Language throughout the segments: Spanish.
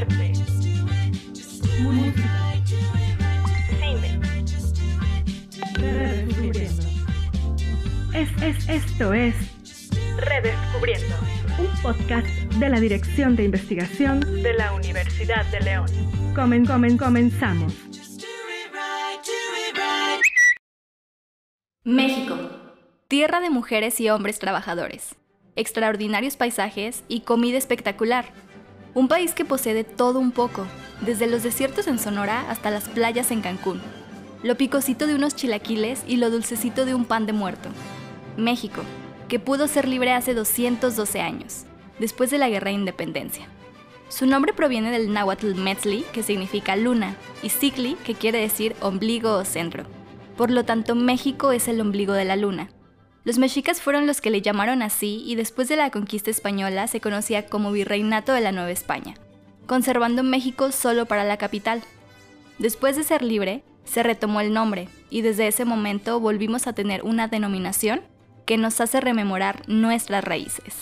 arte, música, cine. Redescubriendo. Es, es, esto es Redescubriendo, un podcast de la Dirección de Investigación de la Universidad de León. Comen, comen, comenzamos. México, tierra de mujeres y hombres trabajadores, extraordinarios paisajes y comida espectacular. Un país que posee todo un poco, desde los desiertos en Sonora hasta las playas en Cancún. Lo picosito de unos chilaquiles y lo dulcecito de un pan de muerto. México, que pudo ser libre hace 212 años, después de la Guerra de Independencia. Su nombre proviene del náhuatl Metzli, que significa luna, y Sikli, que quiere decir ombligo o centro. Por lo tanto, México es el ombligo de la luna. Los mexicas fueron los que le llamaron así y después de la conquista española se conocía como Virreinato de la Nueva España, conservando México solo para la capital. Después de ser libre, se retomó el nombre y desde ese momento volvimos a tener una denominación que nos hace rememorar nuestras raíces.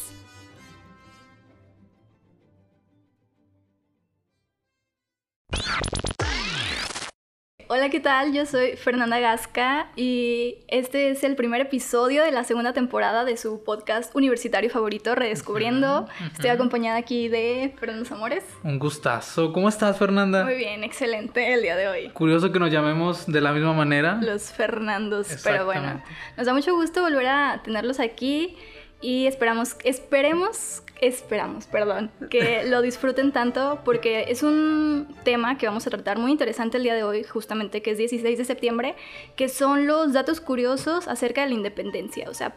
Hola, ¿qué tal? Yo soy Fernanda Gasca y este es el primer episodio de la segunda temporada de su podcast universitario favorito, Redescubriendo. Estoy acompañada aquí de Fernando Amores. Un gustazo. ¿Cómo estás, Fernanda? Muy bien, excelente el día de hoy. Curioso que nos llamemos de la misma manera. Los Fernandos, pero bueno, nos da mucho gusto volver a tenerlos aquí y esperamos, esperemos, esperamos, perdón, que lo disfruten tanto porque es un tema que vamos a tratar muy interesante el día de hoy, justamente que es 16 de septiembre, que son los datos curiosos acerca de la independencia, o sea,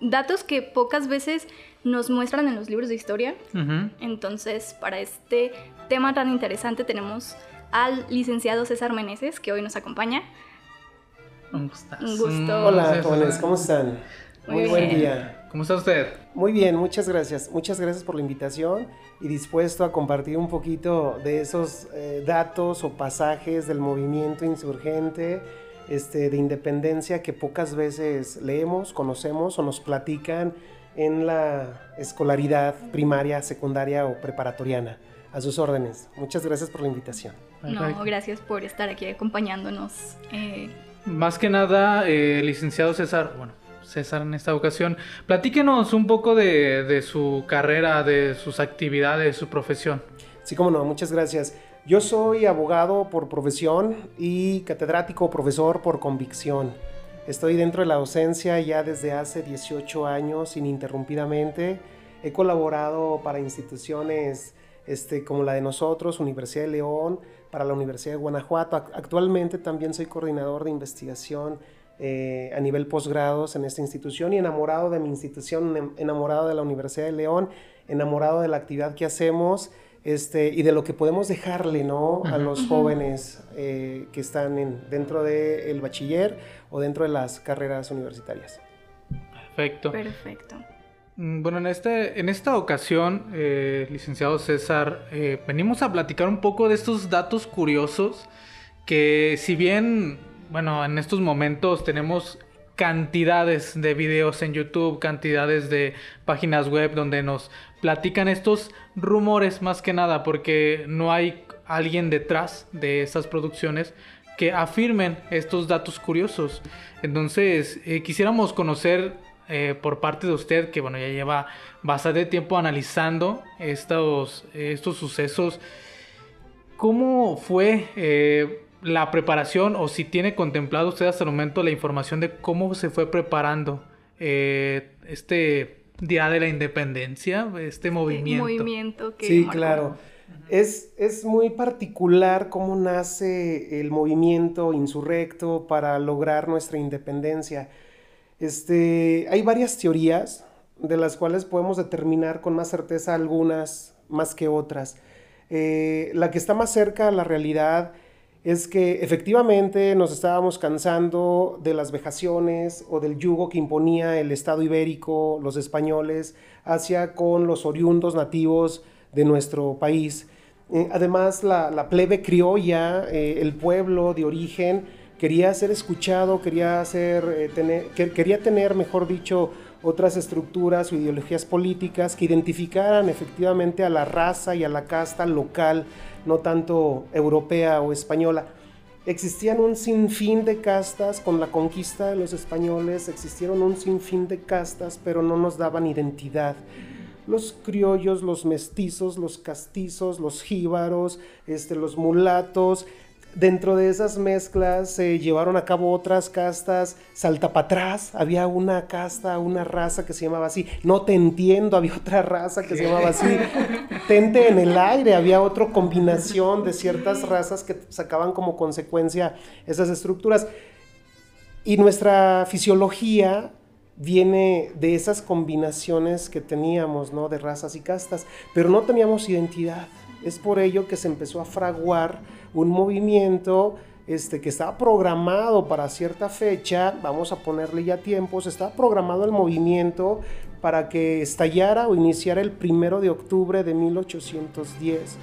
datos que pocas veces nos muestran en los libros de historia. Entonces, para este tema tan interesante tenemos al licenciado César Meneses, que hoy nos acompaña. Un, Un gusto. Hola, jóvenes, ¿cómo están? Muy, buen día. ¿Cómo está usted? Muy bien, muchas gracias. Muchas gracias por la invitación y dispuesto a compartir un poquito de esos eh, datos o pasajes del movimiento insurgente este, de independencia que pocas veces leemos, conocemos o nos platican en la escolaridad primaria, secundaria o preparatoriana. A sus órdenes. Muchas gracias por la invitación. No, gracias por estar aquí acompañándonos. Eh, Más que nada, eh, licenciado César, bueno, César en esta ocasión, platíquenos un poco de, de, su carrera, de sus actividades, de su profesión. Sí, como no, muchas gracias. Yo soy abogado por profesión y catedrático profesor por convicción. Estoy dentro de la docencia ya desde hace 18 años ininterrumpidamente. He colaborado para instituciones este, como la de nosotros, Universidad de León, para la Universidad de Guanajuato. Actualmente también soy coordinador de investigación eh, a nivel posgrados en esta institución y enamorado de mi institución, enamorado de la Universidad de León, enamorado de la actividad que hacemos este, y de lo que podemos dejarle ¿no? a los jóvenes eh, que están en, dentro del bachiller o dentro de las carreras universitarias. Perfecto. Perfecto. Bueno, en, este, en esta ocasión, eh, licenciado César, eh, venimos a platicar un poco de estos datos curiosos que si bien bueno, en estos momentos tenemos cantidades de videos en YouTube, cantidades de páginas web donde nos platican estos rumores más que nada, porque no hay alguien detrás de estas producciones que afirmen estos datos curiosos. Entonces, eh, quisiéramos conocer eh, por parte de usted, que bueno, ya lleva bastante tiempo analizando estos, estos sucesos, ¿cómo fue... Eh, la preparación o si tiene contemplado usted hasta el momento la información de cómo se fue preparando eh, este Día de la Independencia, este movimiento. movimiento que sí, claro. Es, es, muy particular cómo nace el movimiento insurrecto para lograr nuestra independencia. Este, hay varias teorías de las cuales podemos determinar con más certeza algunas más que otras. Eh, la que está más cerca a la realidad es que efectivamente nos estábamos cansando de las vejaciones o del yugo que imponía el Estado ibérico, los españoles, hacia con los oriundos nativos de nuestro país. Eh, además, la, la, plebe criolla, eh, el pueblo de origen, quería ser escuchado, quería, ser, eh, tener, que, quería tener, mejor dicho, otras estructuras o ideologías políticas que identificaran efectivamente a la raza y a la casta local, no tanto europea o española. Existían un sinfín de castas con la conquista de los españoles, existieron un sinfín de castas, pero no nos daban identidad los criollos, los mestizos, los castizos, los jíbaros, este, los mulatos, Dentro de esas mezclas se llevaron a cabo otras castas, salta para atrás, había una casta, una raza que se llamaba así, no te entiendo, había otra raza que se llamaba así, tente en el aire, había otra combinación de ciertas razas que sacaban como consecuencia esas estructuras. Y nuestra fisiología viene de esas combinaciones que teníamos, ¿no? De razas y castas, pero no teníamos identidad. Es por ello que se empezó a fraguar un movimiento este, que estaba programado para cierta fecha, vamos a ponerle ya tiempos, estaba programado el movimiento para que estallara o iniciara el primero de octubre de 1810.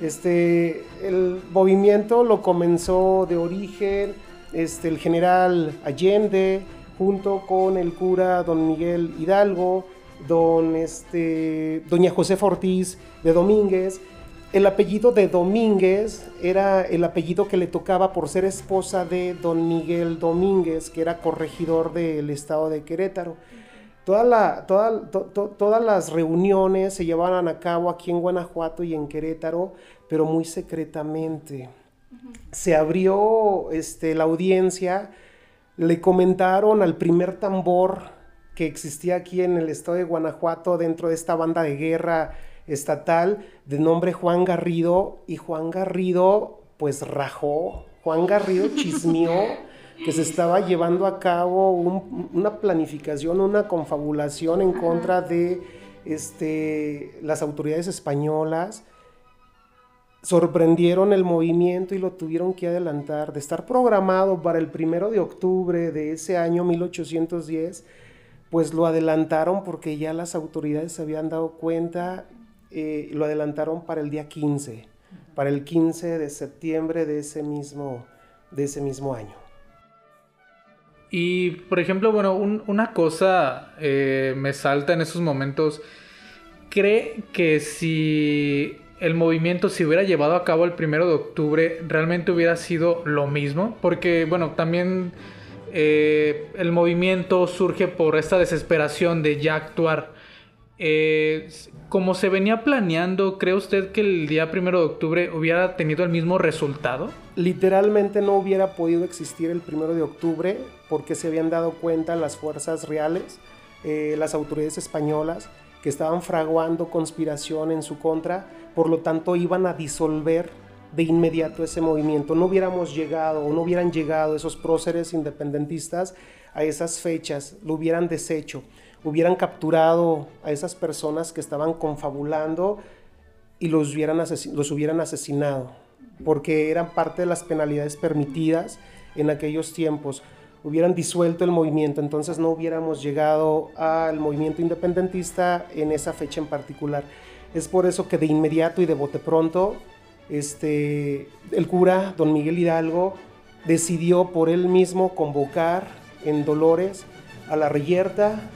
Este, el movimiento lo comenzó de origen este, el general Allende junto con el cura don Miguel Hidalgo, don, este, doña José Ortiz de Domínguez, el apellido de Domínguez era el apellido que le tocaba por ser esposa de don Miguel Domínguez, que era corregidor del estado de Querétaro. todas las reuniones se llevaban a cabo aquí en Guanajuato y en Querétaro, pero muy secretamente. Se abrió este, la audiencia, le comentaron al primer tambor que existía aquí en el estado de Guanajuato dentro de esta banda de guerra estatal de nombre Juan Garrido y Juan Garrido pues rajó, Juan Garrido chismeó que se estaba llevando a cabo una planificación, una confabulación en contra de este, las autoridades españolas. Sorprendieron el movimiento y lo tuvieron que adelantar. De estar programado para el primero de octubre de ese año 1810, pues lo adelantaron porque ya las autoridades se habían dado cuenta lo adelantaron para el día 15, para el 15 de septiembre de ese mismo, de ese mismo año. Y, por ejemplo, bueno, una cosa eh, me salta en esos momentos. ¿Cree que si el movimiento se hubiera llevado a cabo el primero de octubre, realmente hubiera sido lo mismo? Porque, bueno, también eh, el movimiento surge por esta desesperación de ya actuar. Eh, como se venía planeando, ¿cree usted que el día primero de octubre hubiera tenido el mismo resultado? Literalmente no hubiera podido existir el primero de octubre porque se habían dado cuenta las fuerzas reales, eh, las autoridades españolas, que estaban fraguando conspiración en su contra, por lo tanto iban a disolver de inmediato ese movimiento. No hubiéramos llegado o no hubieran llegado esos próceres independentistas a esas fechas, lo hubieran deshecho hubieran capturado a esas personas que estaban confabulando y los hubieran, los hubieran asesinado, porque eran parte de las penalidades permitidas en aquellos tiempos. Hubieran disuelto el movimiento, entonces no hubiéramos llegado al movimiento independentista en esa fecha en particular. Es por eso que de inmediato y de bote pronto, este, el cura, don Miguel Hidalgo, decidió por él mismo convocar en Dolores a la reyerta,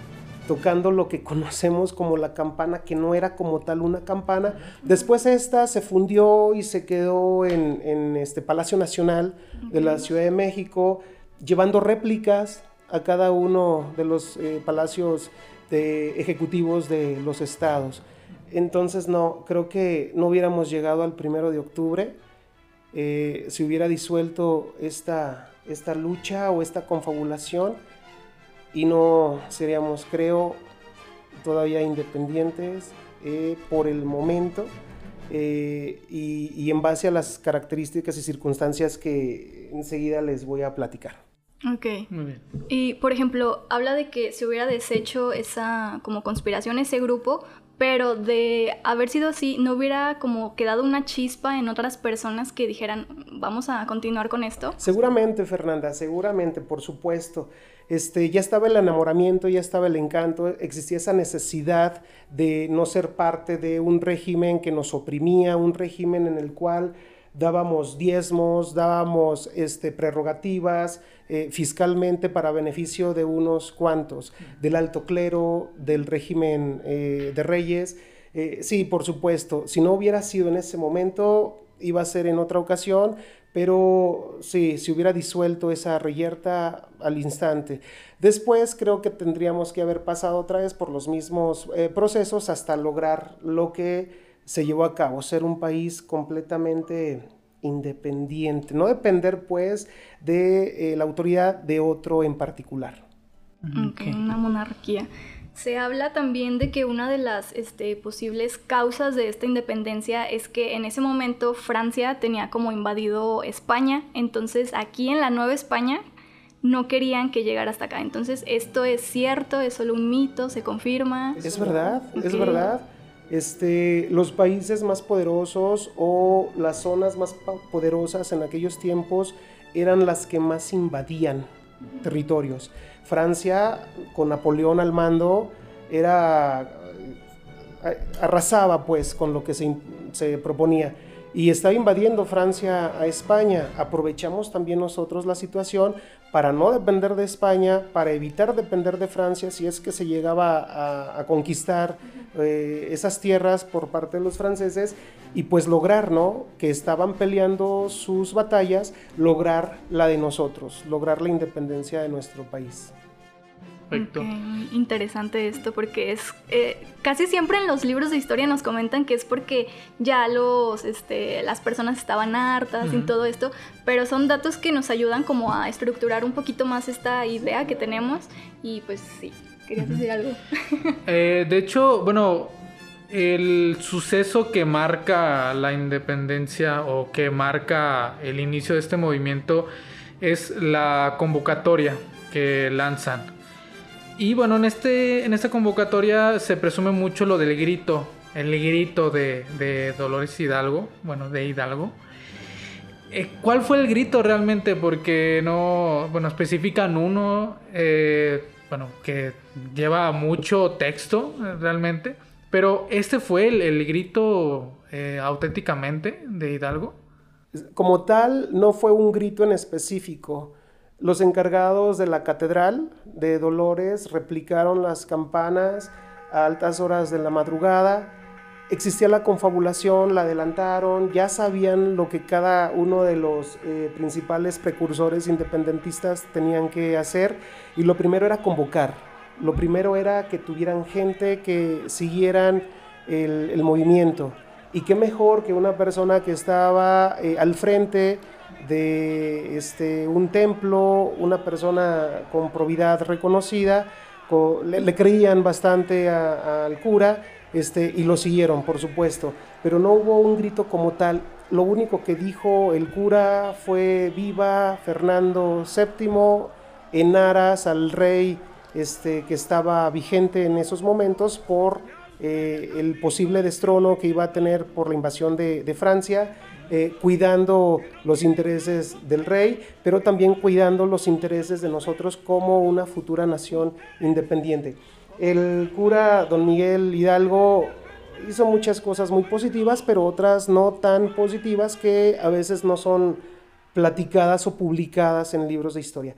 tocando lo que conocemos como la campana, que no era como tal una campana. Después esta se fundió y se quedó en, este Palacio Nacional de la Ciudad de México, llevando réplicas a cada uno de los eh, palacios de ejecutivos de los estados. Entonces no, creo que no hubiéramos llegado al primero de octubre eh, si hubiera disuelto esta, esta lucha o esta confabulación y no seríamos, creo, todavía independientes eh, por el momento eh, y, en base a las características y circunstancias que enseguida les voy a platicar. Ok. Muy bien. Y, por ejemplo, habla de que se hubiera deshecho esa como conspiración, ese grupo, pero de haber sido así, ¿no hubiera como quedado una chispa en otras personas que dijeran, vamos a continuar con esto? Seguramente, Fernanda, seguramente, por supuesto. Este, ya estaba el enamoramiento, ya estaba el encanto, existía esa necesidad de no ser parte de un régimen que nos oprimía, un régimen en el cual dábamos diezmos, dábamos este, prerrogativas eh, fiscalmente para beneficio de unos cuantos, del alto clero, del régimen eh, de reyes. Eh, sí, por supuesto, si no hubiera sido en ese momento, iba a ser en otra ocasión, pero sí, si hubiera disuelto esa reyerta al instante. Después creo que tendríamos que haber pasado otra vez por los mismos procesos hasta lograr lo que se llevó a cabo, ser un país completamente independiente, no depender pues de eh, la autoridad de otro en particular. una monarquía. Se habla también de que una de las este, posibles causas de esta independencia es que en ese momento Francia tenía como invadido España, entonces aquí en la Nueva España no querían que llegara hasta acá. Entonces, ¿esto es cierto? ¿Es solo un mito? ¿Se confirma? Es verdad, es verdad este, los países más poderosos o las zonas más poderosas en aquellos tiempos eran las que más invadían territorios. Francia, con Napoleón al mando, era eh, arrasaba pues con lo que se, se proponía y estaba invadiendo Francia a España. Aprovechamos también nosotros la situación para no depender de España, para evitar depender de Francia si es que se llegaba a, conquistar eh, esas tierras por parte de los franceses y pues lograr, ¿no? Que estaban peleando sus batallas, lograr la de nosotros, lograr la independencia de nuestro país. Perfecto. Interesante esto porque es eh, casi siempre en los libros de historia nos comentan que es porque ya los este, las personas estaban hartas y todo esto, pero son datos que nos ayudan como a estructurar un poquito más esta idea que tenemos y pues sí, querías decir algo. Eh, de hecho, bueno, el suceso que marca la independencia o que marca el inicio de este movimiento es la convocatoria que lanzan y bueno, en, este, en esta convocatoria se presume mucho lo del grito, el grito de, Dolores Hidalgo, bueno, de Hidalgo. Eh, ¿Cuál fue el grito realmente? Porque no, bueno, especifican uno, eh, bueno, que lleva mucho texto eh, realmente, pero este fue el, grito auténticamente de Hidalgo. Como tal, no fue un grito en específico los encargados de la catedral de Dolores replicaron las campanas a altas horas de la madrugada. Existía la confabulación, la adelantaron, ya sabían lo que cada uno de los eh, principales precursores independentistas tenían que hacer y lo primero era convocar, lo primero era que tuvieran gente que siguieran el, movimiento y qué mejor que una persona que estaba eh, al frente de este, un templo, una persona con probidad reconocida, le, creían bastante al cura este, y lo siguieron, por supuesto, pero no hubo un grito como tal. Lo único que dijo el cura fue viva Fernando VII en aras al rey este, que estaba vigente en esos momentos por eh, el posible destrono que iba a tener por la invasión de, de Francia eh, cuidando los intereses del rey, pero también cuidando los intereses de nosotros como una futura nación independiente. El cura don Miguel Hidalgo hizo muchas cosas muy positivas, pero otras no tan positivas que a veces no son platicadas o publicadas en libros de historia.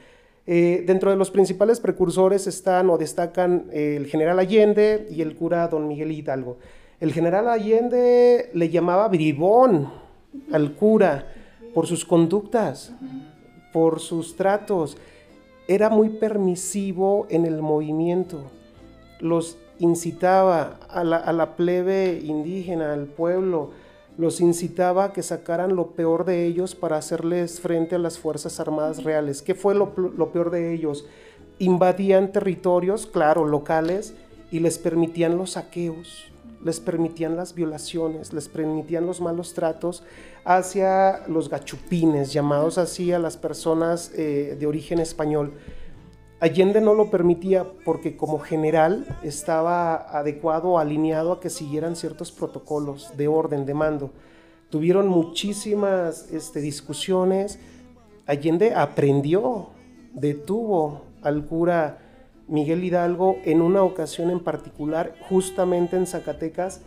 Eh, dentro de los principales precursores están o destacan el general Allende y el cura don Miguel Hidalgo. El general Allende le llamaba bribón al cura por sus conductas, por sus tratos. Era muy permisivo en el movimiento. Los incitaba a la, plebe indígena, al pueblo, los incitaba a que sacaran lo peor de ellos para hacerles frente a las Fuerzas Armadas reales. ¿Qué fue lo, lo peor de ellos? Invadían territorios, claro, locales, y les permitían los saqueos les permitían las violaciones, les permitían los malos tratos hacia los gachupines, llamados así a las personas eh, de origen español. Allende no lo permitía porque como general estaba adecuado, alineado a que siguieran ciertos protocolos de orden, de mando. Tuvieron muchísimas este, discusiones. Allende aprendió, detuvo al cura Miguel Hidalgo en una ocasión en particular, justamente en Zacatecas,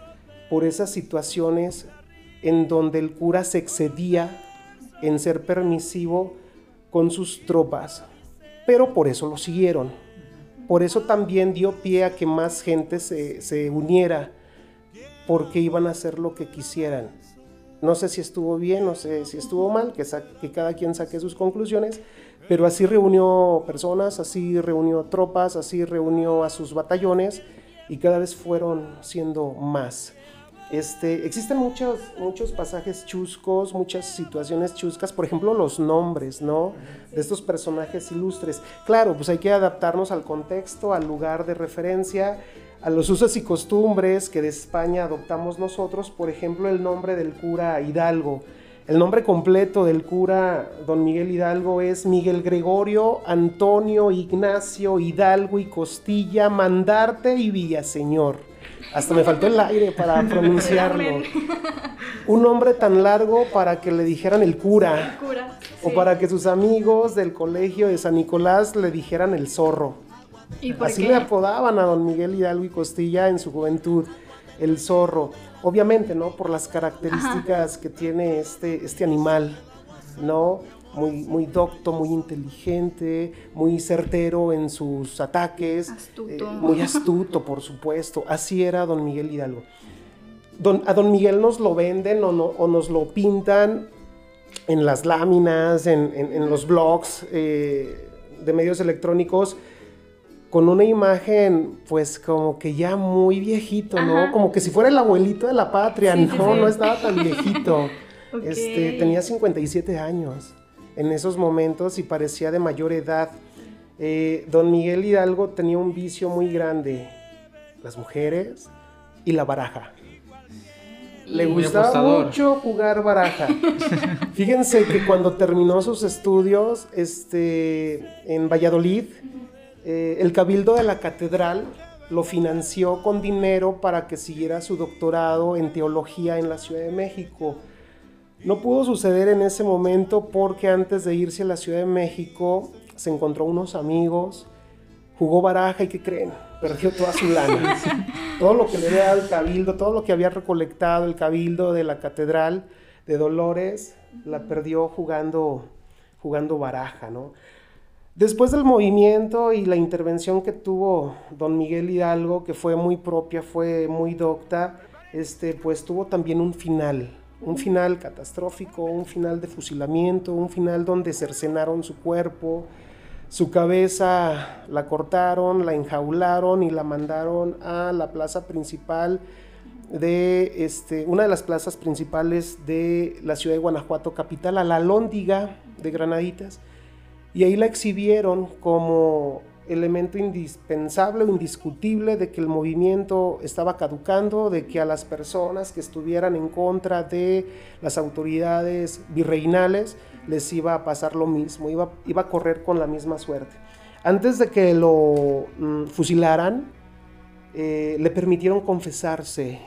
por esas situaciones en donde el cura se excedía en ser permisivo con sus tropas, pero por eso lo siguieron. Por eso también dio pie a que más gente se, uniera, porque iban a hacer lo que quisieran. No sé si estuvo bien, no sé si estuvo mal, que cada quien saque sus conclusiones, pero así reunió personas, así reunió tropas, así reunió a sus batallones y cada vez fueron siendo más. Este, existen muchos, muchos pasajes chuscos, muchas situaciones chuscas, por ejemplo, los nombres, ¿no? De estos personajes ilustres. Claro, pues hay que adaptarnos al contexto, al lugar de referencia, a los usos y costumbres que de España adoptamos nosotros, por ejemplo, el nombre del cura Hidalgo. El nombre completo del cura don Miguel Hidalgo es Miguel Gregorio Antonio Ignacio Hidalgo y Costilla Mandarte y Villaseñor. Hasta me faltó el aire para pronunciarlo. Un nombre tan largo para que le dijeran el cura. O para que sus amigos del colegio de San Nicolás le dijeran el zorro. Así le apodaban a don Miguel Hidalgo y Costilla en su juventud, el zorro. Obviamente, ¿no? Por las características que tiene este, este animal, ¿no? muy, muy docto, muy inteligente, muy certero en sus ataques. Eh, muy astuto, por supuesto. Así era don Miguel Hidalgo. Don, a don Miguel nos lo venden o, nos lo pintan en las láminas, en, los blogs eh, de medios electrónicos, con una imagen, pues como que ya muy viejito, ¿no? Como que si fuera el abuelito de la patria, no, no estaba tan viejito. Este, tenía 57 años en esos momentos y parecía de mayor edad. Eh, don Miguel Hidalgo tenía un vicio muy grande, las mujeres y la baraja. Le gustaba mucho jugar baraja. Fíjense que cuando terminó sus estudios este, en Valladolid, eh, el cabildo de la catedral lo financió con dinero para que siguiera su doctorado en teología en la Ciudad de México. No pudo suceder en ese momento porque antes de irse a la Ciudad de México se encontró unos amigos, jugó baraja y ¿qué creen? Perdió toda su lana. todo lo que le había dado el cabildo, todo lo que había recolectado el cabildo de la catedral de Dolores, la perdió jugando, jugando baraja, ¿no? Después del movimiento y la intervención que tuvo don Miguel Hidalgo, que fue muy propia, fue muy docta, este, pues tuvo también un final un final catastrófico, un final de fusilamiento, un final donde cercenaron su cuerpo, su cabeza la cortaron, la enjaularon y la mandaron a la plaza principal de este, una de las plazas principales de la ciudad de Guanajuato capital, a la Lóndiga de Granaditas, y ahí la exhibieron como elemento indispensable o indiscutible de que el movimiento estaba caducando, de que a las personas que estuvieran en contra de las autoridades virreinales les iba a pasar lo mismo, iba, iba a correr con la misma suerte. Antes de que lo mm, fusilaran, eh, le permitieron confesarse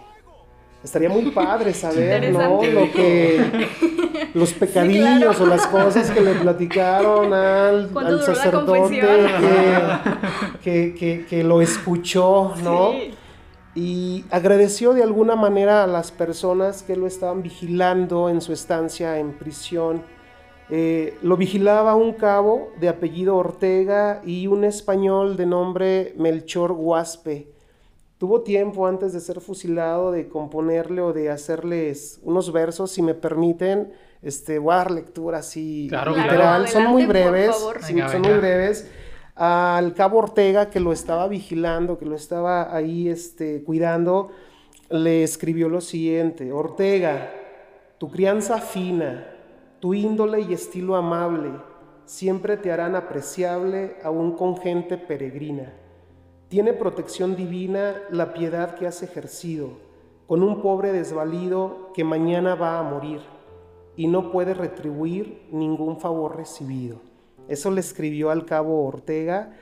estaría muy padre saber, ¿no? Lo que los pecadillos o las cosas que le platicaron al, sacerdote que, lo escuchó, ¿no? Y agradeció de alguna manera a las personas que lo estaban vigilando en su estancia en prisión. Eh, lo vigilaba un cabo de apellido Ortega y un español de nombre Melchor Guaspe tuvo tiempo antes de ser fusilado de componerle o de hacerles unos versos, si me permiten, este, voy a dar lectura así literal, son muy breves, son muy breves. Al cabo Ortega, que lo estaba vigilando, que lo estaba ahí este, cuidando, le escribió lo siguiente, Ortega, tu crianza fina, tu índole y estilo amable, siempre te harán apreciable aún con gente peregrina. Tiene protección divina la piedad que has ejercido con un pobre desvalido que mañana va a morir y no puede retribuir ningún favor recibido. Eso le escribió al cabo Ortega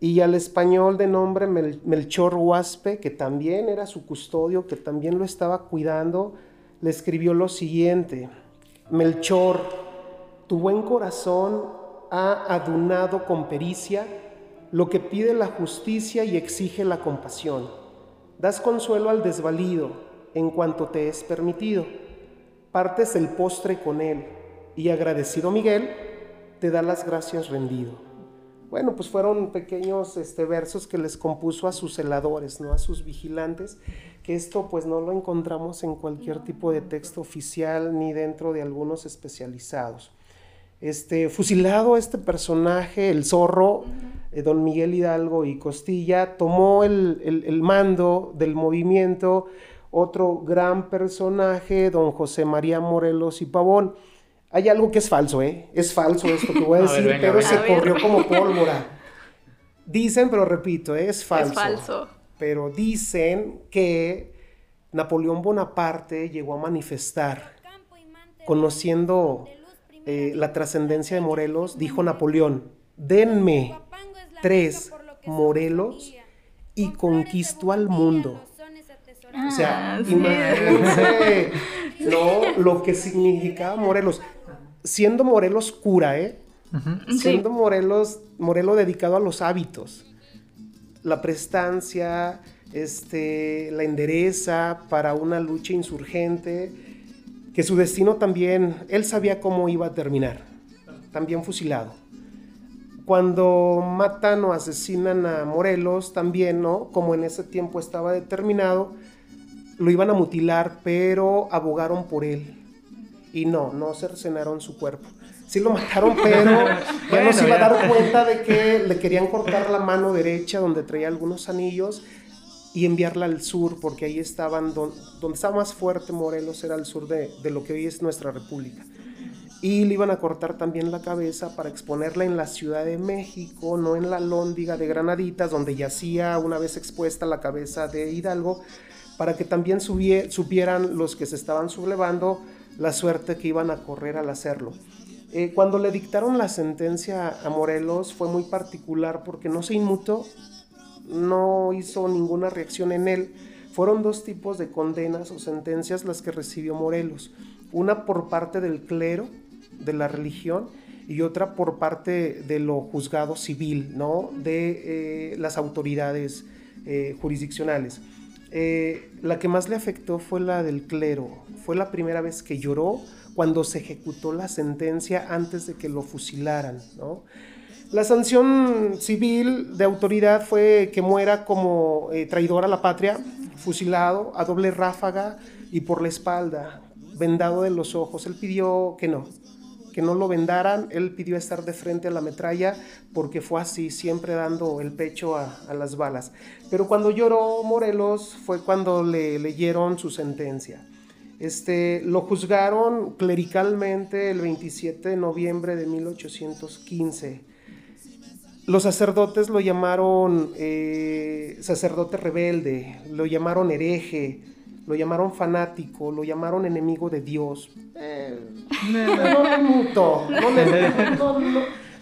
y al español de nombre Melchor Huaspe, que también era su custodio, que también lo estaba cuidando, le escribió lo siguiente, Melchor, tu buen corazón ha adunado con pericia lo que pide la justicia y exige la compasión. Das consuelo al desvalido en cuanto te es permitido. Partes el postre con él y agradecido Miguel, te da las gracias rendido. Bueno, pues fueron pequeños este, versos que les compuso a sus celadores, ¿no? a sus vigilantes, que esto pues no lo encontramos en cualquier tipo de texto oficial ni dentro de algunos especializados. Este, fusilado este personaje, el zorro, eh, don Miguel Hidalgo y Costilla, tomó el, el mando del movimiento otro gran personaje, don José María Morelos y Pavón. Hay algo que es falso, ¿eh? Es falso esto que voy a decir, pero se corrió como pólvora. Dicen, pero repito, ¿eh? es falso. Es falso. Pero dicen que Napoleón Bonaparte llegó a manifestar, conociendo eh, la trascendencia de Morelos, dijo Napoleón, denme tres Morelos y conquistó al mundo. O sea, ah, imagínense lo que significaba Morelos. Siendo Morelos cura, ¿eh? Siendo Morelos, Morelos dedicado a los hábitos, la prestancia, este, la endereza para una lucha insurgente, que su destino también, él sabía cómo iba a terminar, también fusilado. Cuando matan o asesinan a Morelos, también, ¿no? Como en ese tiempo estaba determinado, lo iban a mutilar, pero abogaron por él y no, no cercenaron su cuerpo. Sí lo mataron, pero ya no se iba a dar cuenta de que le querían cortar la mano derecha donde traía algunos anillos y enviarla al sur, porque ahí estaban, donde, estaba más fuerte Morelos era al sur de, de lo que hoy es nuestra república. Y le iban a cortar también la cabeza para exponerla en la Ciudad de México, no en la Lóndiga de Granaditas, donde yacía una vez expuesta la cabeza de Hidalgo, para que también supieran los que se estaban sublevando la suerte que iban a correr al hacerlo. Eh, cuando le dictaron la sentencia a Morelos fue muy particular porque no se inmutó, no hizo ninguna reacción en él. Fueron dos tipos de condenas o sentencias las que recibió Morelos. Una por parte del clero, de la religión, y otra por parte de lo juzgado civil, ¿no? de eh, las autoridades eh, jurisdiccionales. Eh, la que más le afectó fue la del clero. Fue la primera vez que lloró cuando se ejecutó la sentencia antes de que lo fusilaran. La sanción civil de autoridad fue que muera como eh, traidor a la patria, fusilado a doble ráfaga y por la espalda, vendado de los ojos. Él pidió que no, que no lo vendaran, él pidió estar de frente a la metralla porque fue así, siempre dando el pecho a, las balas. Pero cuando lloró Morelos fue cuando le leyeron su sentencia. Este, lo juzgaron clericalmente el 27 de noviembre de 1815. Los sacerdotes lo llamaron eh, sacerdote rebelde, lo llamaron hereje, lo llamaron fanático, lo llamaron enemigo de Dios. Eh,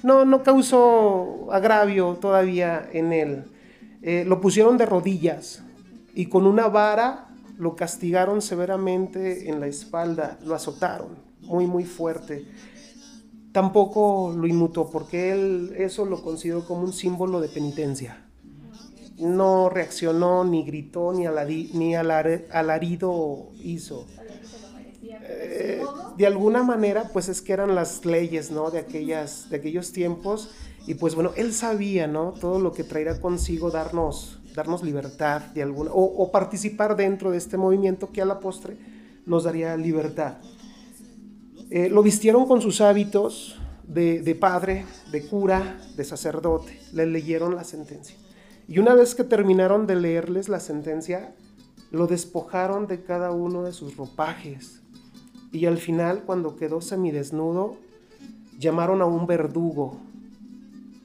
no, no, causó agravio todavía en él. Eh, lo pusieron de rodillas y con una vara lo castigaron severamente en la espalda, lo azotaron muy, muy fuerte. Tampoco lo inmutó porque él eso lo consideró como un símbolo de penitencia no reaccionó, ni gritó, ni, alarido hizo. Eh, de alguna manera, pues es que eran las leyes, ¿no? De, aquellas, de aquellos tiempos. Y pues bueno, él sabía, ¿no? Todo lo que traerá consigo darnos, darnos libertad de alguna, o, participar dentro de este movimiento que a la postre nos daría libertad. Eh, lo vistieron con sus hábitos de, de padre, de cura, de sacerdote. Le leyeron la sentencia. Y una vez que terminaron de leerles la sentencia, lo despojaron de cada uno de sus ropajes. Y al final, cuando quedó semidesnudo, llamaron a un verdugo.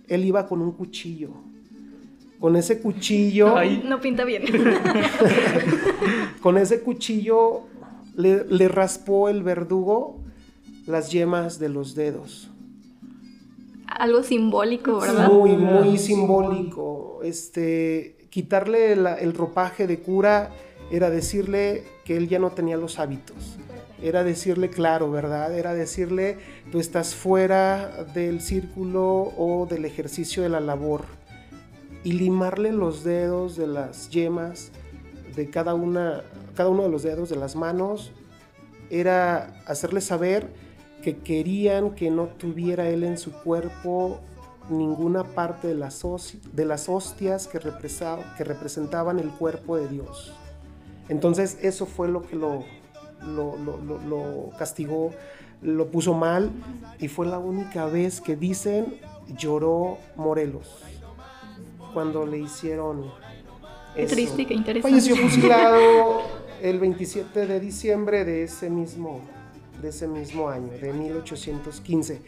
Él iba con un cuchillo. Con ese cuchillo... no pinta bien. con ese cuchillo le, le raspó el verdugo las yemas de los dedos algo simbólico, ¿verdad? Muy, muy simbólico. Este, quitarle el ropaje de cura era decirle que él ya no tenía los hábitos. Era decirle claro, ¿verdad? Era decirle, tú estás fuera del círculo o del ejercicio de la labor. Y limarle los dedos de las yemas de cada, una, cada uno de los dedos de las manos era hacerle saber que querían que no tuviera él en su cuerpo ninguna parte de las, de las hostias que, que representaban el cuerpo de Dios. Entonces eso fue lo que lo, lo, castigó, lo puso mal y fue la única vez que dicen lloró Morelos cuando le hicieron... Qué triste, qué interesante. Falleció fusilado el 27 de diciembre de ese mismo, de ese mismo año, de 1815.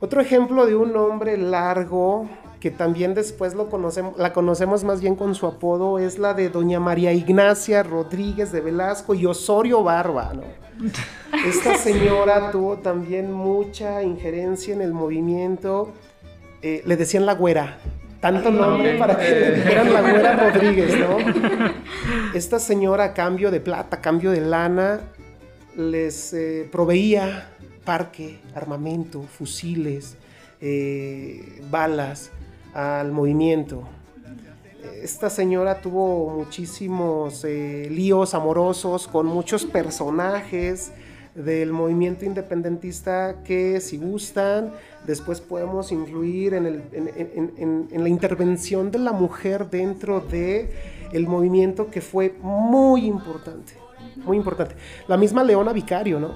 Otro ejemplo de un hombre largo que también después lo conocemos, la conocemos más bien con su apodo, es la de doña María Ignacia Rodríguez de Velasco y Osorio Barba, Esta señora tuvo también mucha injerencia en el movimiento, eh, le decían la güera, tanto nombre para que le dijeran la güera Rodríguez, ¿no? Esta señora a cambio de plata, a cambio de lana, les eh, proveía parque, armamento, fusiles, eh, balas al movimiento. Esta señora tuvo muchísimos eh, líos amorosos con muchos personajes del movimiento independentista que si gustan, después podemos influir en, la intervención de la mujer dentro del el movimiento que fue muy importante, muy importante. La misma Leona Vicario, ¿no?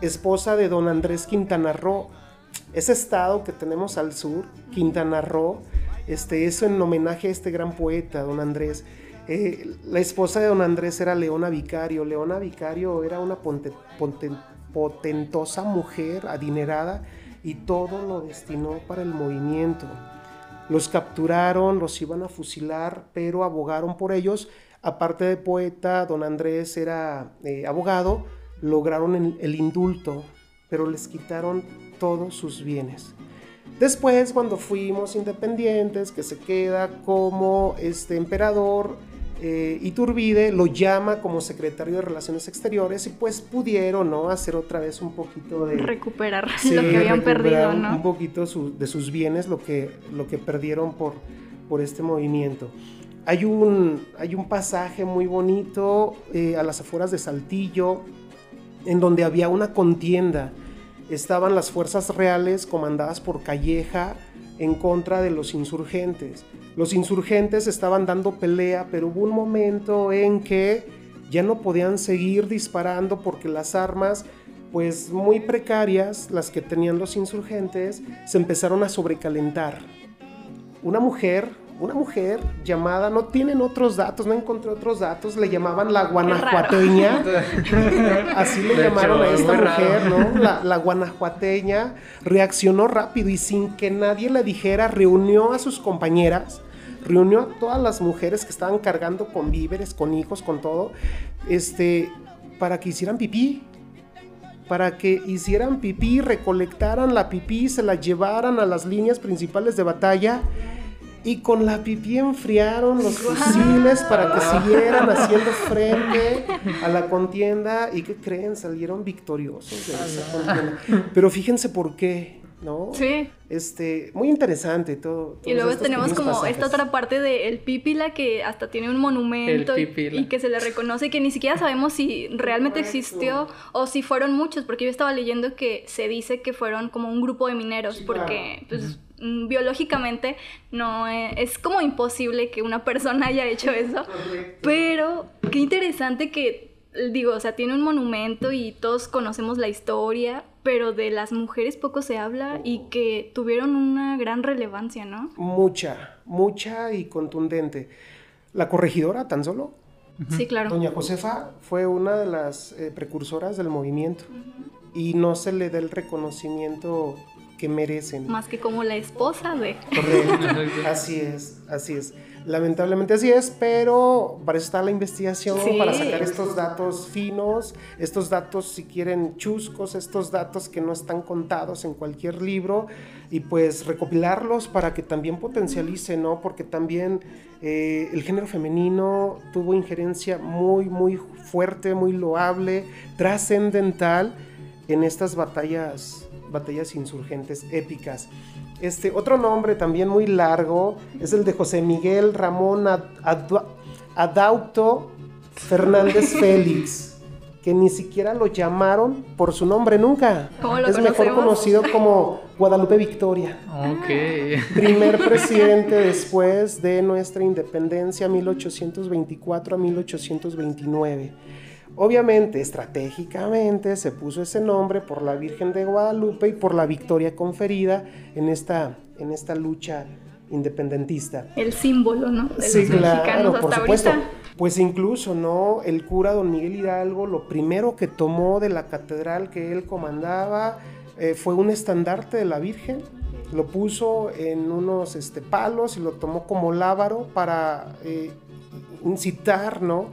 Esposa de don Andrés Quintana Roo, ese estado que tenemos al sur, Quintana Roo, este, eso en homenaje a este gran poeta, don Andrés. Eh, la esposa de don Andrés era Leona Vicario. Leona Vicario era una potentosa mujer adinerada y todo lo destinó para el movimiento. Los capturaron, los iban a fusilar, pero abogaron por ellos. Aparte de poeta, don Andrés era eh, abogado, lograron el indulto, pero les quitaron todos sus bienes. Después, cuando fuimos independientes, que se queda como este emperador, eh, Iturbide lo llama como secretario de Relaciones Exteriores y pues pudieron, ¿no? Hacer otra vez un poquito de... Recuperar lo que habían perdido, ¿no? Un poquito de sus bienes, lo que, lo que perdieron por, por este movimiento. Hay un, hay un pasaje muy bonito eh, a las afueras de Saltillo, en donde había una contienda estaban las fuerzas reales comandadas por Calleja en contra de los insurgentes. Los insurgentes estaban dando pelea, pero hubo un momento en que ya no podían seguir disparando porque las armas, pues muy precarias, las que tenían los insurgentes, se empezaron a sobrecalentar. Una mujer una mujer llamada, no tienen otros datos, no encontré otros datos, le llamaban la guanajuateña, así le llamaron a esta mujer, ¿no? La, la, guanajuateña reaccionó rápido y sin que nadie le dijera, reunió a sus compañeras, reunió a todas las mujeres que estaban cargando con víveres, con hijos, con todo, este, para que hicieran pipí para que hicieran pipí, recolectaran la pipí, se la llevaran a las líneas principales de batalla y con la pipí enfriaron los fusiles para que siguieran haciendo frente a la contienda. Y que creen salieron victoriosos de esa contienda. Pero fíjense por qué, ¿no? Sí. Este, muy interesante todo. Y luego tenemos como esta otra parte del el Pípila que hasta tiene un monumento y, que se le reconoce y que ni siquiera sabemos si realmente existió o si fueron muchos, porque yo estaba leyendo que se dice que fueron como un grupo de mineros, porque pues biológicamente no es, como imposible que una persona haya hecho eso, pero qué interesante que digo, o sea, tiene un monumento y todos conocemos la historia, pero de las mujeres poco se habla y que tuvieron una gran relevancia, ¿no? Mucha, mucha y contundente. La corregidora, tan solo. Sí, claro. Doña Josefa fue una de las eh, precursoras del movimiento y no se le da el reconocimiento que merecen. Más que como la esposa de... Correcto, así es, así es. Lamentablemente así es, pero para eso está la investigación, para sacar estos datos finos, estos datos si quieren chuscos, estos datos que no están contados en cualquier libro y pues recopilarlos para que también potencialice, ¿no? Porque también eh, el género femenino tuvo injerencia muy, muy fuerte, muy loable, trascendental en estas batallas batallas insurgentes épicas. Este, otro nombre también muy largo es el de José Miguel Ramón Adauto Fernández Félix. que ni siquiera lo llamaron por su nombre nunca. es mejor conocido como Guadalupe Victoria. Ok. Primer presidente después de nuestra independencia 1824 a 1829. Obviamente, estratégicamente se puso ese nombre por la Virgen de Guadalupe y por la victoria conferida en esta, en esta lucha independentista. El símbolo, ¿no? sí, claro, por supuesto. Pues incluso, ¿no? El cura don Miguel Hidalgo, lo primero que tomó de la catedral que él comandaba eh, fue un estandarte de la Virgen, lo puso en unos este, palos y lo tomó como lábaro para eh, incitar, ¿no?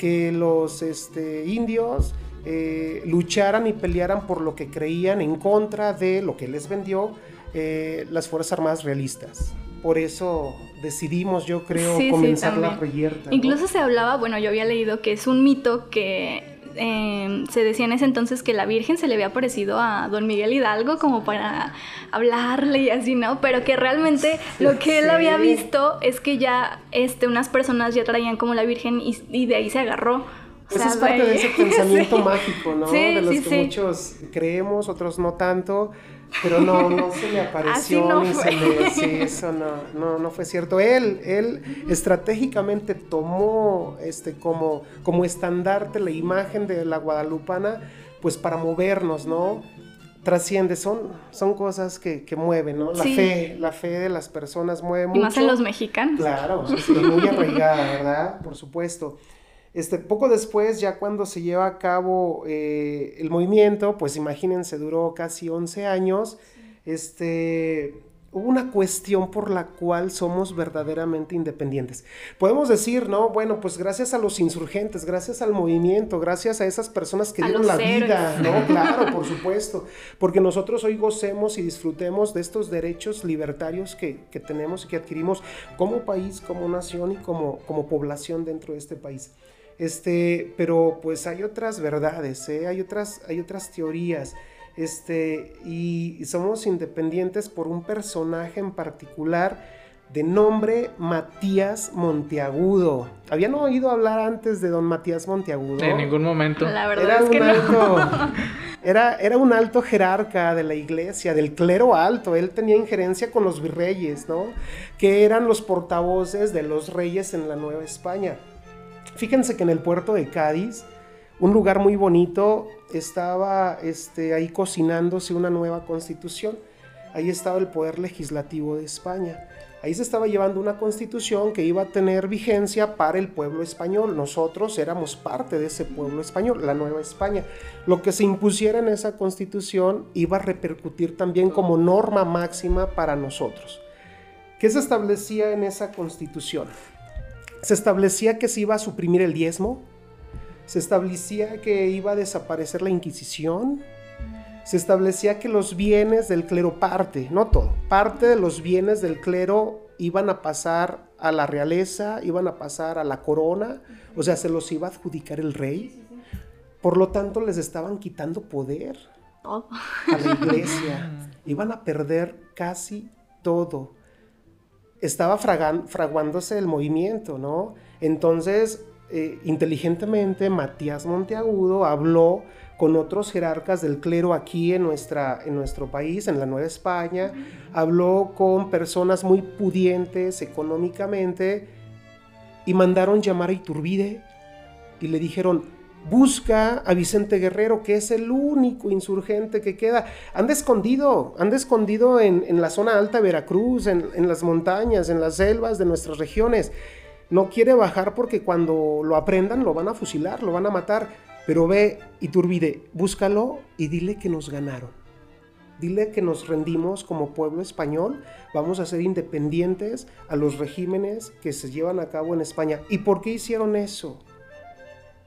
Que los este, indios eh, lucharan y pelearan por lo que creían en contra de lo que les vendió eh, las Fuerzas Armadas realistas. Por eso decidimos, yo creo, comenzar la reyerta. Incluso se hablaba, bueno, yo había leído que es un mito que Em, se decía en ese entonces que la Virgen se le había aparecido a don Miguel Hidalgo como para hablarle y así, ¿no? Pero que realmente lo que él había visto es que ya este, unas personas ya traían como la Virgen y, de ahí se agarró. Pues es parte de ese pensamiento mágico, ¿no? de los que muchos creemos, otros no tanto. Pero no, no se le apareció no ni se le. Sí, eso no, no, no fue cierto. Él, él estratégicamente tomó este como, como estandarte la imagen de la guadalupana, pues para movernos, ¿no? Trasciende, son, son cosas que, que mueven, ¿no? La fe, la fe de las personas mueve mucho. Y más en los mexicanos. Claro, muy arraigada, ¿verdad? Por supuesto. Este, poco después, ya cuando se lleva a cabo eh, el movimiento, pues imagínense, duró casi 11 años, este, hubo una cuestión por la cual somos verdaderamente independientes. Podemos decir, ¿no? Bueno, pues gracias a los insurgentes, gracias al movimiento, gracias a esas personas que dieron la vida, ¿no? Claro, por supuesto, porque nosotros hoy gocemos y disfrutemos de estos derechos libertarios que, que tenemos y que adquirimos como país, como nación y como, como población dentro de este país. Este, pero pues hay otras verdades, ¿eh? hay, otras, hay otras teorías. Este, y, somos independientes por un personaje en particular de nombre Matías Monteagudo. ¿Habían oído hablar antes de don Matías Monteagudo? En ningún momento. La verdad era es que alto, era, era, un alto jerarca de la iglesia, del clero alto. Él tenía injerencia con los virreyes, ¿no? Que eran los portavoces de los reyes en la Nueva España. Fíjense que en el puerto de Cádiz, un lugar muy bonito, estaba este, ahí cocinándose una nueva constitución. Ahí estaba el poder legislativo de España. Ahí se estaba llevando una constitución que iba a tener vigencia para el pueblo español. Nosotros éramos parte de ese pueblo español, la Nueva España. Lo que se impusiera en esa constitución iba a repercutir también como norma máxima para nosotros. ¿Qué se establecía en esa constitución? Se establecía que se iba a suprimir el diezmo, se establecía que iba a desaparecer la Inquisición, se establecía que los bienes del clero parte, no todo, parte de los bienes del clero iban a pasar a la realeza, iban a pasar a la corona, o sea, se los iba a adjudicar el rey. Por lo tanto, les estaban quitando poder a la iglesia. Iban a perder casi todo estaba fraguándose el movimiento, ¿no? Entonces, eh, inteligentemente, Matías Monteagudo habló con otros jerarcas del clero aquí en, nuestra, en nuestro país, en la Nueva España, habló con personas muy pudientes económicamente y mandaron llamar a Iturbide y le dijeron, Busca a Vicente Guerrero, que es el único insurgente que queda. Anda escondido, anda escondido en, la zona alta de Veracruz, en, en, las montañas, en las selvas de nuestras regiones. No quiere bajar porque cuando lo aprendan lo van a fusilar, lo van a matar. Pero ve, Iturbide, búscalo y dile que nos ganaron. Dile que nos rendimos como pueblo español, vamos a ser independientes a los regímenes que se llevan a cabo en España. ¿Y por qué hicieron eso?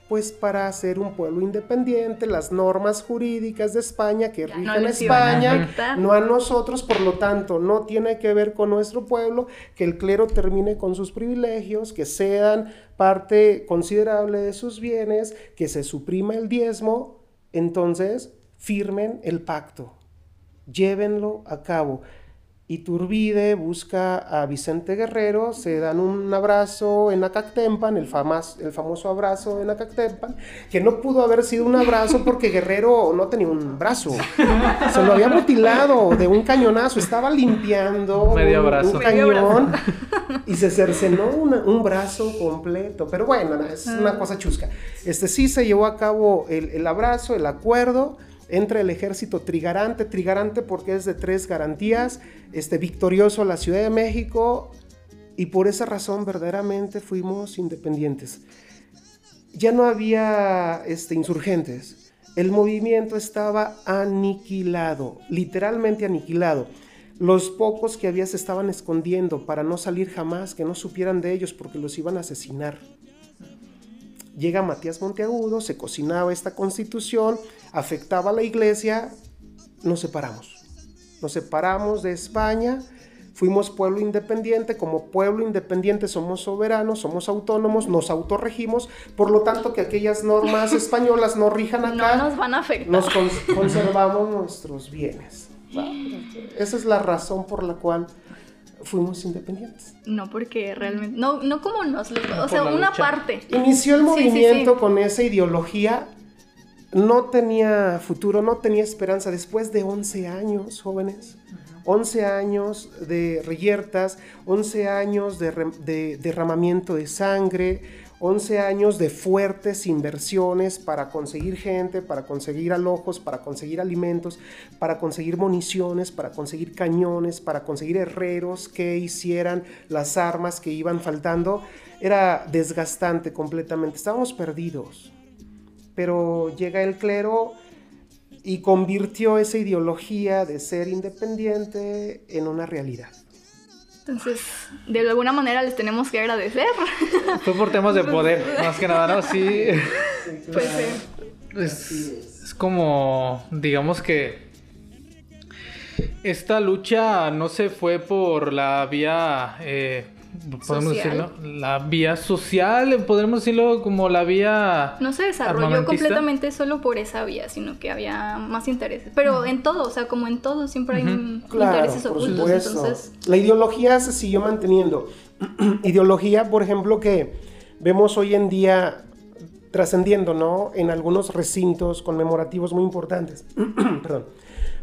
Pues para ser un pueblo independiente, las normas jurídicas de España que rigen España, no a nosotros, por lo tanto, no tiene que ver con nuestro pueblo, que el clero termine con sus privilegios, que sean parte considerable de sus bienes, que se suprima el diezmo, entonces firmen el pacto, llévenlo a cabo. Iturbide busca a Vicente Guerrero, se dan un abrazo en Acactempan, el, el famoso abrazo en Acactempan, que no pudo haber sido un abrazo porque Guerrero no tenía un brazo, se lo había mutilado de un cañonazo, estaba limpiando Medio un, cañón y se cercenó un brazo completo, pero bueno, es una ah. cosa chusca. Este sí se llevó a cabo el, el abrazo, el acuerdo, entra el ejército trigarante, trigarante porque es de tres garantías, este, victorioso a la Ciudad de México y por esa razón verdaderamente fuimos independientes. Ya no había este, insurgentes, el movimiento estaba aniquilado, literalmente aniquilado. Los pocos que había se estaban escondiendo para no salir jamás, que no supieran de ellos porque los iban a asesinar. Llega Matías Monteagudo, se cocinaba esta constitución, afectaba a la iglesia, nos separamos. Nos separamos de España, fuimos pueblo independiente, como pueblo independiente somos soberanos, somos autónomos, nos autorregimos, por lo tanto que aquellas normas españolas no rijan acá. No nos van a afectar. Nos conservamos nuestros bienes. Esa es la razón por la cual fuimos independientes. No, porque realmente, no, no como nos, o sea, una parte. Inició el movimiento con esa ideología, no tenía futuro, no tenía esperanza. Después de 11 años, jóvenes, 11 años de reyertas, 11 años de derramamiento de sangre, 11 años de fuertes inversiones para conseguir gente, para conseguir alojos, para conseguir alimentos, para conseguir municiones, para conseguir cañones, para conseguir herreros que hicieran las armas que iban faltando. Era desgastante completamente, estábamos perdidos. Pero llega el clero y convirtió esa ideología de ser independiente en una realidad. Entonces, de alguna manera les tenemos que agradecer. Fue por temas de poder, más que nada, ¿no? Sí. Pues Es, como, digamos que esta lucha no se fue por la vía eh, podemos decirlo, la vía social, podemos decirlo como la vía... No se desarrolló completamente solo por esa vía, sino que había más intereses. Pero en todo, o sea, como en todo siempre hay intereses ocultos. Entonces... La ideología se siguió manteniendo. ideología, por ejemplo, que vemos hoy en día trascendiendo, ¿no? En algunos recintos conmemorativos muy importantes. Perdón.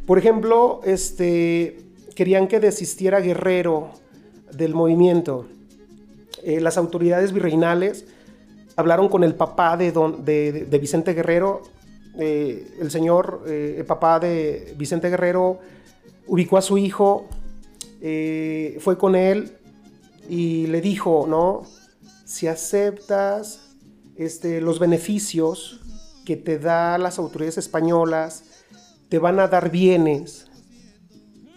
Por ejemplo, este, querían que desistiera Guerrero del movimiento. Eh, las autoridades virreinales hablaron con el papá de, don, de, Vicente Guerrero. Eh, el señor, eh, el papá de Vicente Guerrero, ubicó a su hijo, fue con él y le dijo, ¿no? Si aceptas este, los beneficios que te dan las autoridades españolas, te van a dar bienes,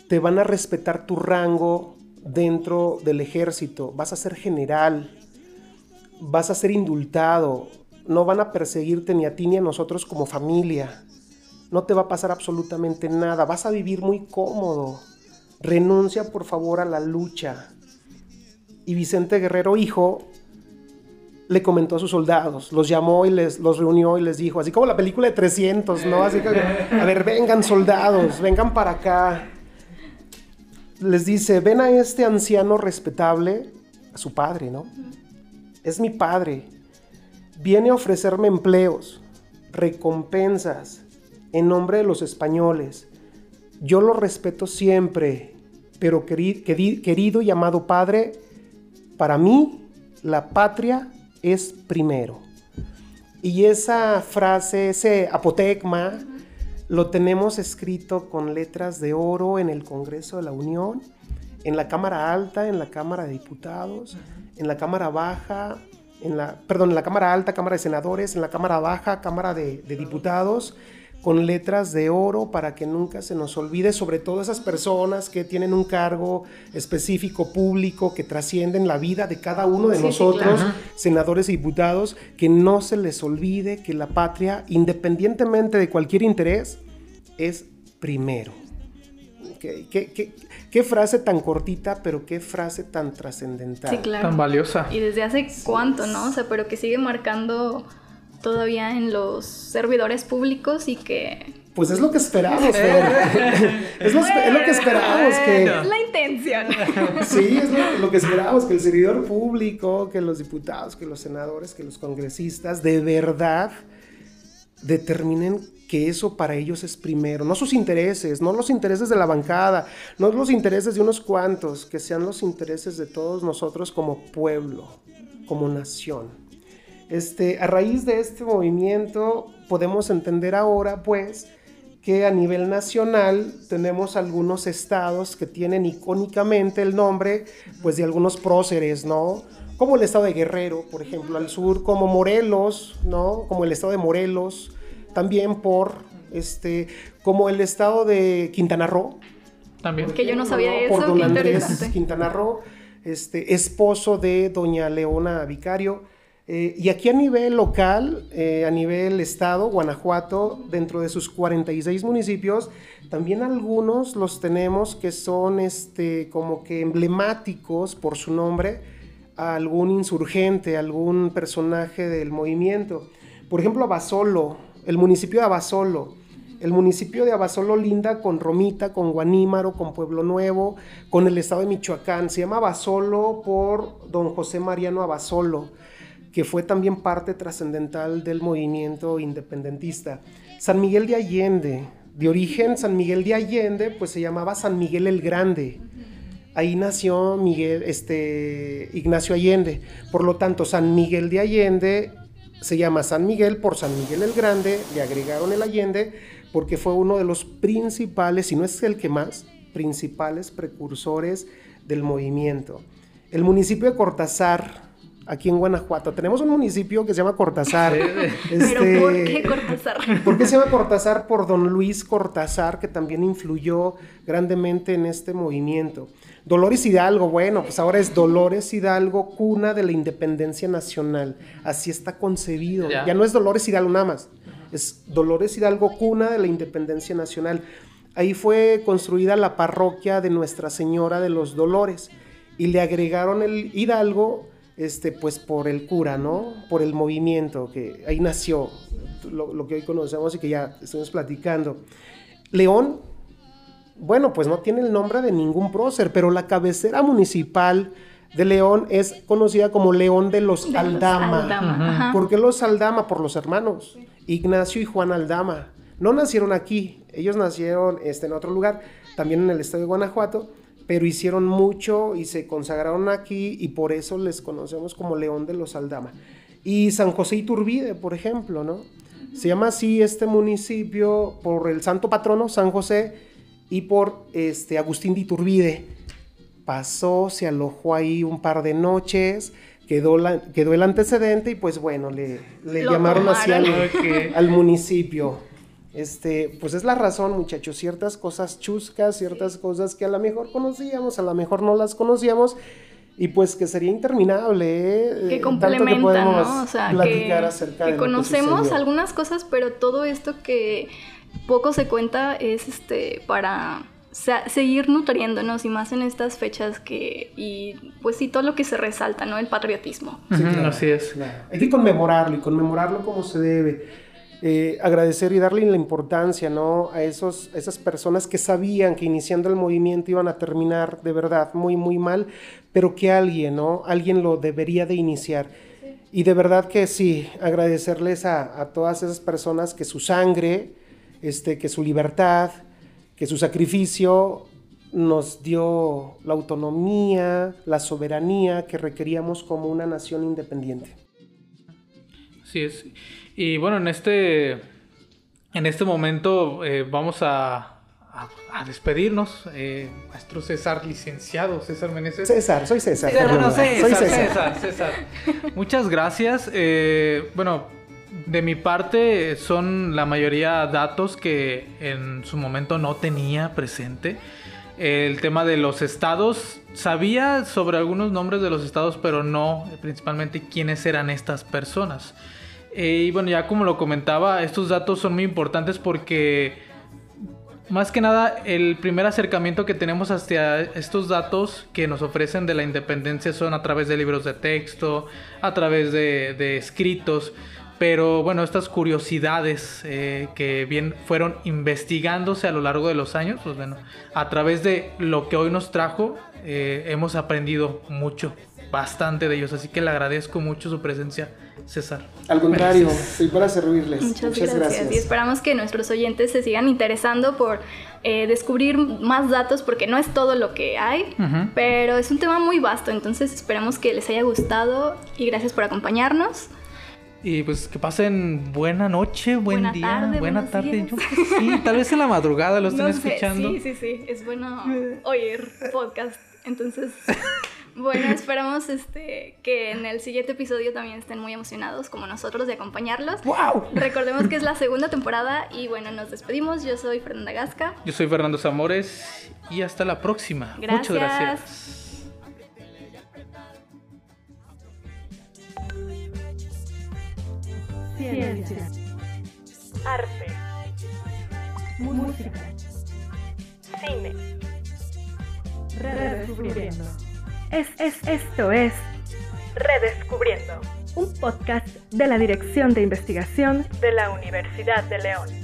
te van a respetar tu rango dentro del ejército, vas a ser general, vas a ser indultado, no van a perseguirte ni a ti ni a nosotros como familia, no te va a pasar absolutamente nada, vas a vivir muy cómodo, renuncia por favor a la lucha. Y Vicente Guerrero, hijo, le comentó a sus soldados, los llamó y les los reunió y les dijo, así como la película de 300, ¿no? Así que, a ver, vengan soldados, vengan para acá les dice, ven a este anciano respetable, a su padre, ¿no? Es mi padre. Viene a ofrecerme empleos, recompensas, en nombre de los españoles. Yo lo respeto siempre, pero querido y amado padre, para mí la patria es primero. Y esa frase, ese apotegma, lo tenemos escrito con letras de oro en el Congreso de la Unión, en la Cámara Alta, en la Cámara de Diputados, en la Cámara Baja, en la, perdón, en la Cámara Alta, Cámara de Senadores, en la Cámara Baja, Cámara de, Diputados, con letras de oro para que nunca se nos olvide, sobre todo esas personas que tienen un cargo específico público que trascienden la vida de cada uno de nosotros, senadores y diputados, que no se les olvide que la patria, independientemente de cualquier interés, es primero. ¿Qué, frase tan cortita, pero qué frase tan trascendental. Sí, claro. Tan valiosa. Y desde hace cuánto, ¿no? O sea, pero que sigue marcando todavía en los servidores públicos y que Pues es lo que esperamos, Fer. es, lo, es, lo, que esperamos. Que, es la intención. sí, es lo, lo, que esperamos, que el servidor público, que los diputados, que los senadores, que los congresistas, de verdad determinen que eso para ellos es primero, no sus intereses, no los intereses de la bancada, no los intereses de unos cuantos, que sean los intereses de todos nosotros como pueblo, como nación. Este, a raíz de este movimiento podemos entender ahora pues que a nivel nacional tenemos algunos estados que tienen icónicamente el nombre pues de algunos próceres, ¿no? Como el estado de Guerrero, por ejemplo, al sur, como Morelos, ¿no? Como el estado de Morelos, también por, este, como el estado de Quintana Roo. También. Que yo no sabía eso. Por don Andrés Quintana Roo, este, esposo de doña Leona Vicario. Eh, y aquí a nivel local, eh, a nivel estado, Guanajuato, dentro de sus 46 municipios, también algunos los tenemos que son este, como que emblemáticos por su nombre a algún insurgente, algún personaje del movimiento. Por ejemplo, Abasolo, el municipio de Abasolo. El municipio de Abasolo linda con Romita, con Guanímaro, con Pueblo Nuevo, con el estado de Michoacán. Se llama Abasolo por don José Mariano Abasolo, que fue también parte trascendental del movimiento independentista. San Miguel de Allende, de origen San Miguel de Allende, pues se llamaba San Miguel el Grande. Ahí nació Miguel, este, Ignacio Allende. Por lo tanto, San Miguel de Allende se llama San Miguel por San Miguel el Grande, le agregaron el Allende porque fue uno de los principales, si no es el que más, principales precursores del movimiento. El municipio de Cortázar, aquí en Guanajuato, tenemos un municipio que se llama Cortázar. Este, ¿Pero por qué Cortázar? ¿Por qué se llama Cortázar? Por don Luis Cortázar, que también influyó grandemente en este movimiento. Dolores Hidalgo, bueno, pues ahora es Dolores Hidalgo, cuna de la independencia nacional. Así está concebido. Ya, no es Dolores Hidalgo nada más, es Dolores Hidalgo, cuna de la independencia nacional. Ahí fue construida la parroquia de Nuestra Señora de los Dolores y le agregaron el Hidalgo, este, pues por el cura, ¿no? Por el movimiento que ahí nació, lo, lo que hoy conocemos y que ya estamos platicando. León bueno, pues no tiene el nombre de ningún prócer, pero la cabecera municipal de León es conocida como León de los Aldama. ¿Por qué los Aldama? Por los hermanos, Ignacio y Juan Aldama. No nacieron aquí, ellos nacieron este, en otro lugar, también en el estado de Guanajuato, pero hicieron mucho y se consagraron aquí y por eso les conocemos como León de los Aldama. Y San José Iturbide, por ejemplo, ¿no? Se llama así este municipio por el santo patrono, San José, y por este, Agustín de Iturbide. Pasó, se alojó ahí un par de noches, quedó, la, quedó el antecedente y pues bueno, le, le llamaron así al, municipio. Este, pues es la razón, muchachos, ciertas cosas chuscas, ciertas cosas que a lo mejor conocíamos, a lo mejor no las conocíamos, y pues que sería interminable, ¿eh? Que complementan, ¿no? O sea, platicar acerca que conocemos algunas cosas, pero todo esto que poco se cuenta es este para seguir nutriéndonos y más en estas fechas que y pues sí todo lo que se resalta no el patriotismo. Así es. hay que conmemorarlo y conmemorarlo como se debe eh, agradecer y darle la importancia ¿no? a esos, esas personas que sabían que iniciando el movimiento iban a terminar de verdad muy, muy mal, pero que alguien, ¿no? alguien lo debería de iniciar. Y de verdad que sí, agradecerles a, a todas esas personas que su sangre, este, que su libertad, que su sacrificio nos dio la autonomía, la soberanía que requeríamos como una nación independiente. Así es. Y bueno, en este, en este momento eh, vamos a, a, despedirnos. Eh, maestro César, licenciado César Meneses. César, soy César. César, soy César, César, Muchas gracias. Eh, bueno, de mi parte son la mayoría datos que en su momento no tenía presente. El tema de los estados, sabía sobre algunos nombres de los estados, pero no principalmente quiénes eran estas personas. Eh, y bueno, ya como lo comentaba, estos datos son muy importantes porque más que nada el primer acercamiento que tenemos hacia estos datos que nos ofrecen de la independencia son a través de libros de texto, a través de, escritos Pero bueno, estas curiosidades eh, que bien fueron investigándose a lo largo de los años, pues bueno, a través de lo que hoy nos trajo, eh, hemos aprendido mucho, bastante de ellos. Así que le agradezco mucho su presencia, César. Al contrario, estoy para servirles. Muchas, gracias. Y esperamos que nuestros oyentes se sigan interesando por eh, descubrir más datos, porque no es todo lo que hay, pero es un tema muy vasto. Entonces esperamos que les haya gustado y gracias por acompañarnos. Y pues que pasen buena noche, buen día, buena tarde. sí, tal vez en la madrugada lo estén escuchando. Sí, sí, sí. Es bueno oír podcast. Entonces, bueno, esperamos este, que en el siguiente episodio también estén muy emocionados como nosotros de acompañarlos. ¡Wow! Recordemos que es la segunda temporada y bueno, nos despedimos. Yo soy Fernanda Gasca. Yo soy Fernando Zamores y hasta la próxima. Gracias. Muchas gracias. Ciencia. Arte. Música. Cine. Redescubriendo. Es, es, esto es Redescubriendo, un podcast de la Dirección de Investigación de la Universidad de León.